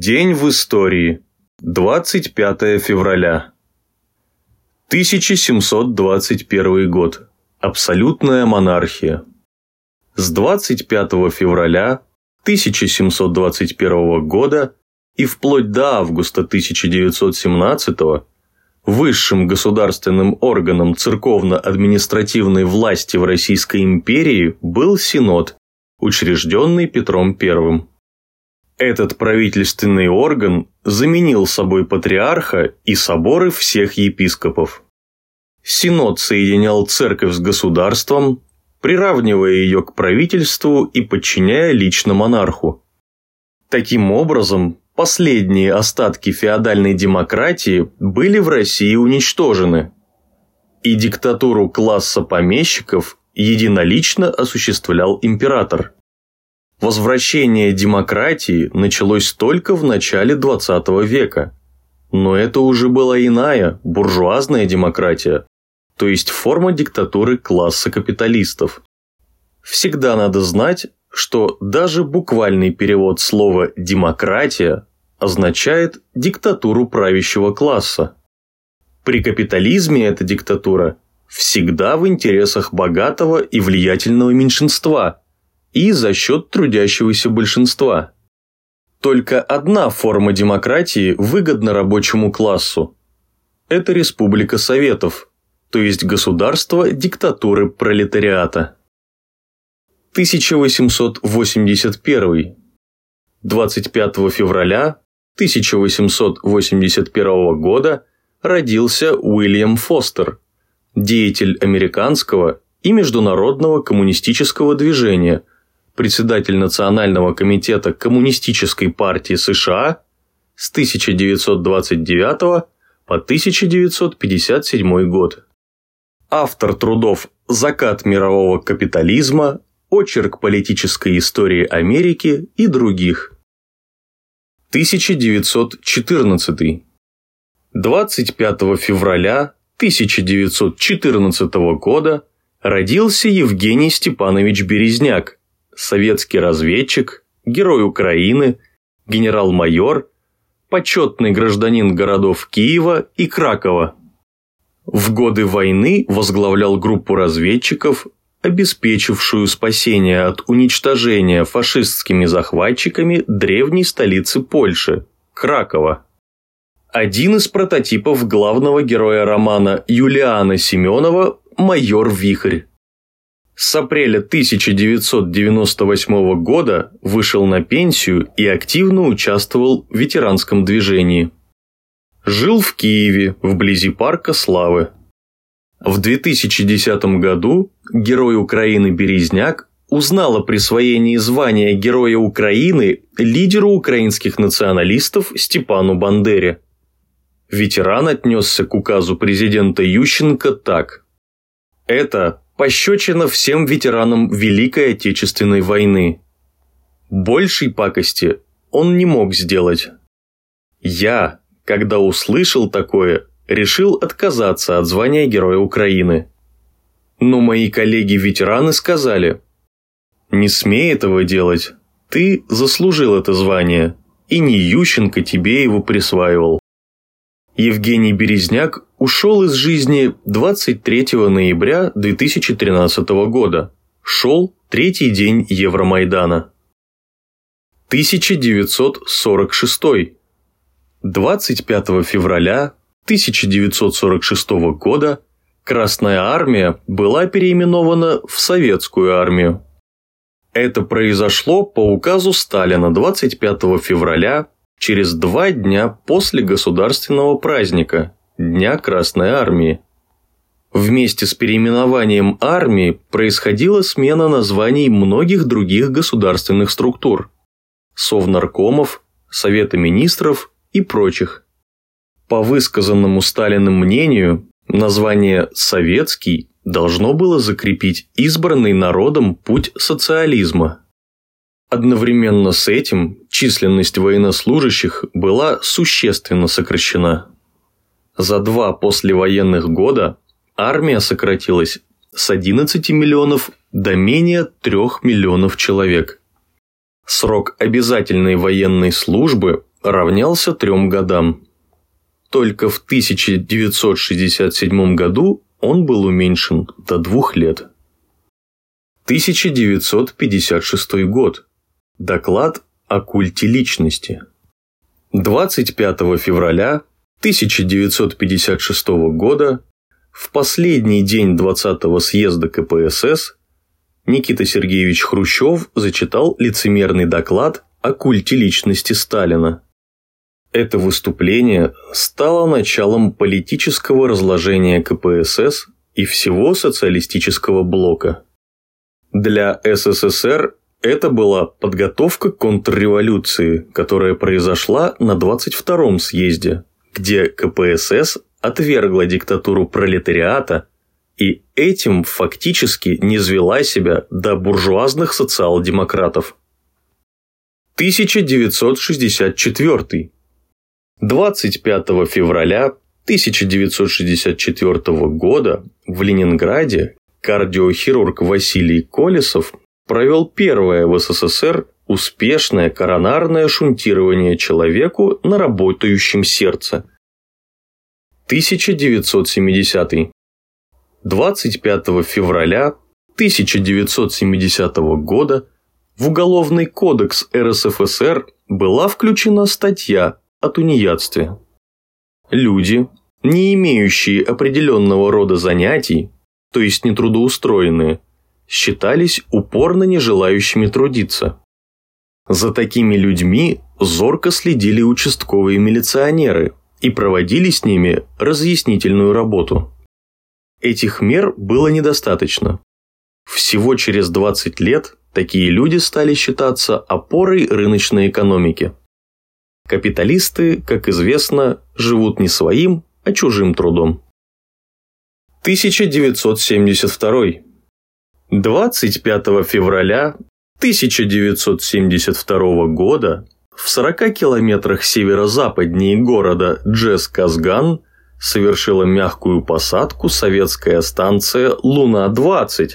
День в истории. 25 февраля. 1721 год. Абсолютная монархия. С 25 февраля 1721 года и вплоть до августа 1917 высшим государственным органом церковно-административной власти в Российской империи был Синод, учрежденный Петром I. Этот правительственный орган заменил собой патриарха и соборы всех епископов. Синод соединял церковь с государством, приравнивая ее к правительству и подчиняя лично монарху. Таким образом, последние остатки феодальной демократии были в России уничтожены, и диктатуру класса помещиков единолично осуществлял император. Возвращение демократии началось только в начале 20 века. Но это уже была иная, буржуазная демократия, то есть форма диктатуры класса капиталистов. Всегда надо знать, что даже буквальный перевод слова «демократия» означает диктатуру правящего класса. При капитализме эта диктатура всегда в интересах богатого и влиятельного меньшинства и за счет трудящегося большинства. Только одна форма демократии выгодна рабочему классу. Это Республика Советов, то есть государство диктатуры пролетариата. 1881. 25 февраля 1881 года родился Уильям Фостер, деятель американского и международного коммунистического движения, председатель Национального комитета Коммунистической партии США с 1929 по 1957 год. Автор трудов «Закат мирового капитализма», «Очерк политической истории Америки» и других. 1914. 25 февраля 1914 года родился Евгений Степанович Березняк, советский разведчик, герой Украины, генерал-майор, почетный гражданин городов Киева и Кракова. В годы войны возглавлял группу разведчиков, обеспечившую спасение от уничтожения фашистскими захватчиками древней столицы Польши – Кракова. Один из прототипов главного героя романа Юлиана Семенова – майор Вихрь. С апреля 1998 года вышел на пенсию и активно участвовал в ветеранском движении. Жил в Киеве, вблизи парка Славы. В 2010 году герой Украины Березняк узнал о присвоении звания Героя Украины лидеру украинских националистов Степану Бандере. Ветеран отнесся к указу президента Ющенко так. Это пощечина всем ветеранам Великой Отечественной войны. Большей пакости он не мог сделать. Я, когда услышал такое, решил отказаться от звания Героя Украины. Но мои коллеги-ветераны сказали, «Не смей этого делать, ты заслужил это звание, и не Ющенко тебе его присваивал». Евгений Березняк ушел из жизни 23 ноября 2013 года. Шел третий день Евромайдана. 1946. 25 февраля 1946 года Красная Армия была переименована в Советскую Армию. Это произошло по указу Сталина 25 февраля через два дня после государственного праздника – Дня Красной Армии. Вместе с переименованием армии происходила смена названий многих других государственных структур – Совнаркомов, Совета министров и прочих. По высказанному Сталиным мнению, название «советский» должно было закрепить избранный народом путь социализма – Одновременно с этим численность военнослужащих была существенно сокращена. За два послевоенных года армия сократилась с 11 миллионов до менее 3 миллионов человек. Срок обязательной военной службы равнялся трем годам. Только в 1967 году он был уменьшен до двух лет. 1956 год. Доклад о культе личности. 25 февраля 1956 года, в последний день 20-го съезда КПСС, Никита Сергеевич Хрущев зачитал лицемерный доклад о культе личности Сталина. Это выступление стало началом политического разложения КПСС и всего социалистического блока. Для СССР это была подготовка к контрреволюции, которая произошла на 22-м съезде, где КПСС отвергла диктатуру пролетариата и этим фактически низвела себя до буржуазных социал-демократов. 1964. 25 февраля 1964 года в Ленинграде кардиохирург Василий Колесов провел первое в СССР успешное коронарное шунтирование человеку на работающем сердце. 1970. 25 февраля 1970 года в Уголовный кодекс РСФСР была включена статья о тунеядстве. Люди, не имеющие определенного рода занятий, то есть нетрудоустроенные, считались упорно не желающими трудиться. За такими людьми зорко следили участковые милиционеры и проводили с ними разъяснительную работу. Этих мер было недостаточно. Всего через 20 лет такие люди стали считаться опорой рыночной экономики. Капиталисты, как известно, живут не своим, а чужим трудом. 1972. 25 февраля 1972 года в 40 километрах северо-западнее города Джес-Казган совершила мягкую посадку советская станция «Луна-20»,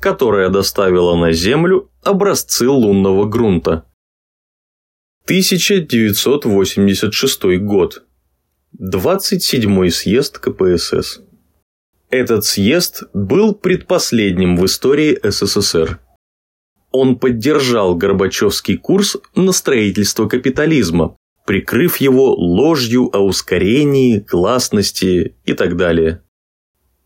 которая доставила на Землю образцы лунного грунта. 1986 год. 27-й съезд КПСС. Этот съезд был предпоследним в истории СССР. Он поддержал Горбачевский курс на строительство капитализма, прикрыв его ложью о ускорении, гласности и так далее.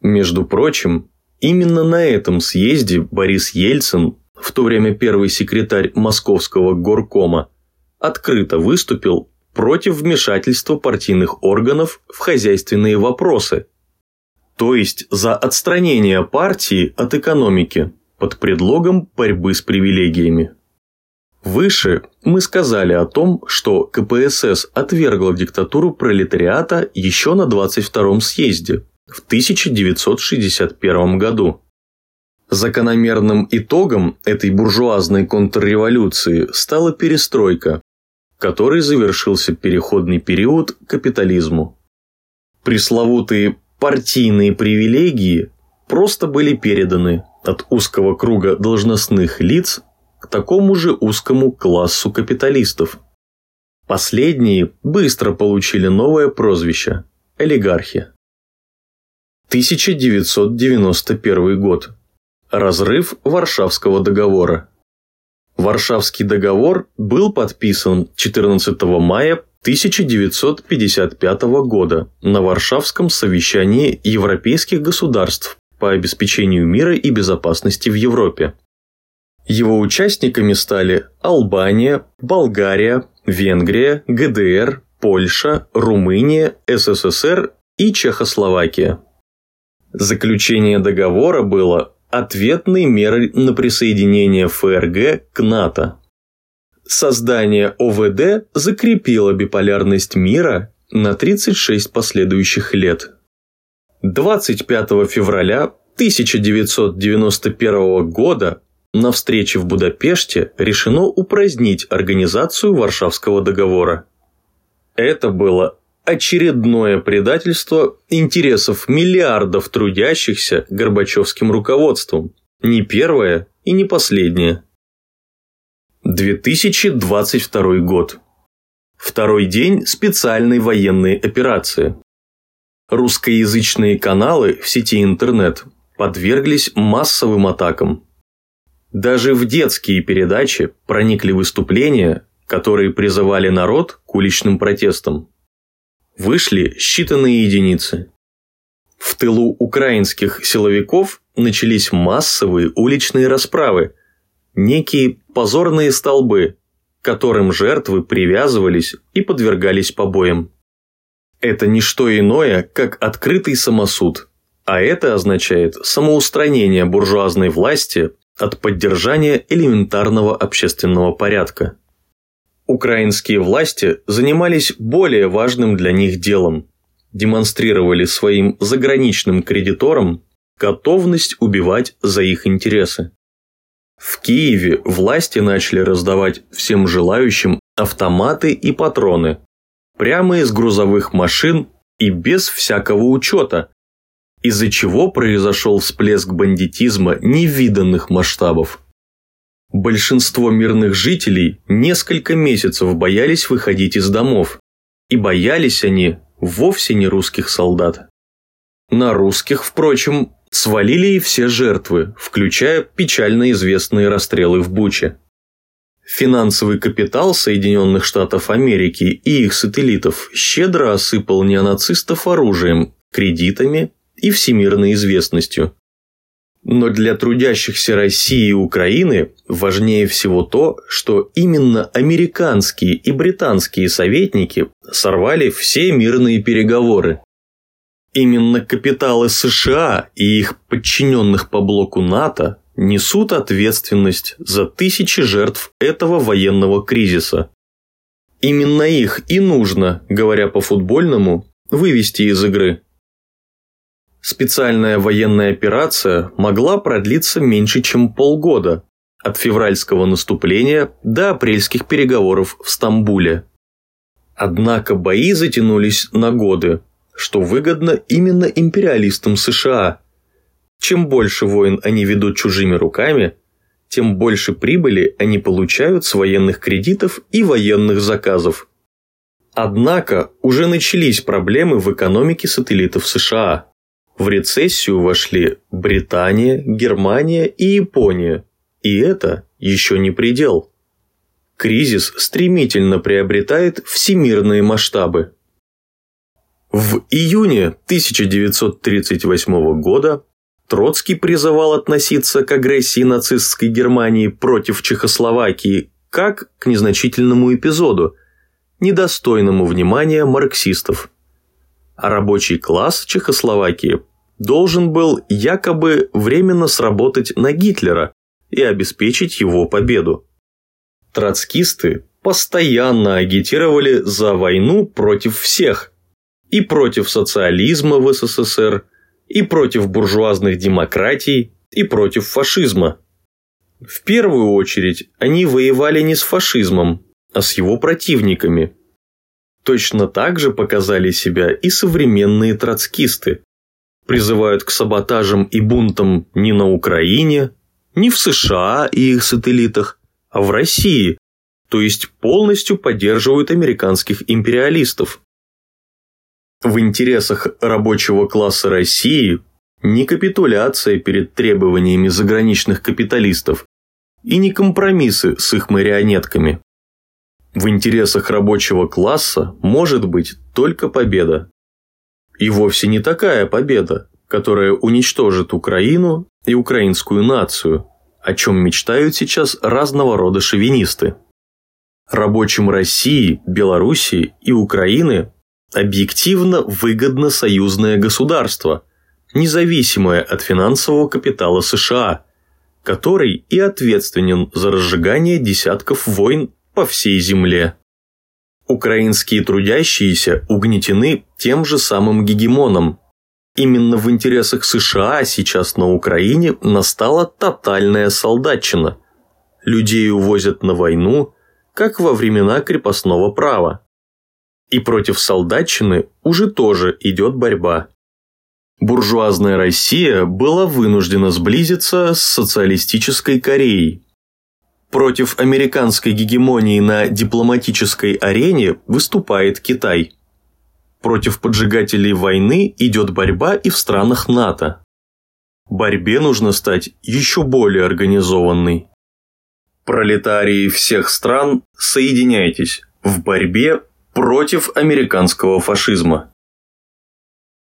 Между прочим, именно на этом съезде Борис Ельцин, в то время первый секретарь Московского горкома, открыто выступил против вмешательства партийных органов в хозяйственные вопросы – то есть за отстранение партии от экономики под предлогом борьбы с привилегиями. Выше мы сказали о том, что КПСС отвергла диктатуру пролетариата еще на 22-м съезде в 1961 году. Закономерным итогом этой буржуазной контрреволюции стала перестройка, которой завершился переходный период к капитализму. Пресловутые партийные привилегии просто были переданы от узкого круга должностных лиц к такому же узкому классу капиталистов. Последние быстро получили новое прозвище – олигархи. 1991 год. Разрыв Варшавского договора. Варшавский договор был подписан 14 мая 1955 года на Варшавском совещании европейских государств по обеспечению мира и безопасности в Европе. Его участниками стали Албания, Болгария, Венгрия, ГДР, Польша, Румыния, СССР и Чехословакия. Заключение договора было ответной мерой на присоединение ФРГ к НАТО. Создание ОВД закрепило биполярность мира на 36 последующих лет. 25 февраля 1991 года на встрече в Будапеште решено упразднить организацию Варшавского договора. Это было очередное предательство интересов миллиардов трудящихся Горбачевским руководством. Не первое и не последнее. 2022 год. Второй день специальной военной операции. Русскоязычные каналы в сети интернет подверглись массовым атакам. Даже в детские передачи проникли выступления, которые призывали народ к уличным протестам. Вышли считанные единицы. В тылу украинских силовиков начались массовые уличные расправы, некие позорные столбы, к которым жертвы привязывались и подвергались побоям. Это не что иное, как открытый самосуд, а это означает самоустранение буржуазной власти от поддержания элементарного общественного порядка. Украинские власти занимались более важным для них делом – демонстрировали своим заграничным кредиторам готовность убивать за их интересы. В Киеве власти начали раздавать всем желающим автоматы и патроны, прямо из грузовых машин и без всякого учета, из-за чего произошел всплеск бандитизма невиданных масштабов. Большинство мирных жителей несколько месяцев боялись выходить из домов, и боялись они вовсе не русских солдат. На русских, впрочем, свалили и все жертвы, включая печально известные расстрелы в Буче. Финансовый капитал Соединенных Штатов Америки и их сателлитов щедро осыпал неонацистов оружием, кредитами и всемирной известностью. Но для трудящихся России и Украины важнее всего то, что именно американские и британские советники сорвали все мирные переговоры. Именно капиталы США и их подчиненных по блоку НАТО несут ответственность за тысячи жертв этого военного кризиса. Именно их и нужно, говоря по-футбольному, вывести из игры. Специальная военная операция могла продлиться меньше, чем полгода, от февральского наступления до апрельских переговоров в Стамбуле. Однако бои затянулись на годы, что выгодно именно империалистам США. Чем больше войн они ведут чужими руками, тем больше прибыли они получают с военных кредитов и военных заказов. Однако уже начались проблемы в экономике сателлитов США. В рецессию вошли Британия, Германия и Япония. И это еще не предел. Кризис стремительно приобретает всемирные масштабы. В июне 1938 года Троцкий призывал относиться к агрессии нацистской Германии против Чехословакии как к незначительному эпизоду, недостойному внимания марксистов. А рабочий класс Чехословакии должен был якобы временно сработать на Гитлера и обеспечить его победу. Троцкисты постоянно агитировали за войну против всех – и против социализма в СССР, и против буржуазных демократий, и против фашизма. В первую очередь они воевали не с фашизмом, а с его противниками. Точно так же показали себя и современные троцкисты. Призывают к саботажам и бунтам не на Украине, не в США и их сателлитах, а в России, то есть полностью поддерживают американских империалистов. В интересах рабочего класса России не капитуляция перед требованиями заграничных капиталистов и не компромиссы с их марионетками. В интересах рабочего класса может быть только победа. И вовсе не такая победа, которая уничтожит Украину и украинскую нацию, о чем мечтают сейчас разного рода шовинисты. Рабочим России, Белоруссии и Украины объективно выгодно союзное государство, независимое от финансового капитала США, который и ответственен за разжигание десятков войн по всей земле. Украинские трудящиеся угнетены тем же самым гегемоном. Именно в интересах США сейчас на Украине настала тотальная солдатчина. Людей увозят на войну, как во времена крепостного права. И против солдатчины уже тоже идет борьба. Буржуазная Россия была вынуждена сблизиться с социалистической Кореей. Против американской гегемонии на дипломатической арене выступает Китай. Против поджигателей войны идет борьба и в странах НАТО. Борьбе нужно стать еще более организованной. Пролетарии всех стран, соединяйтесь в борьбе против американского фашизма.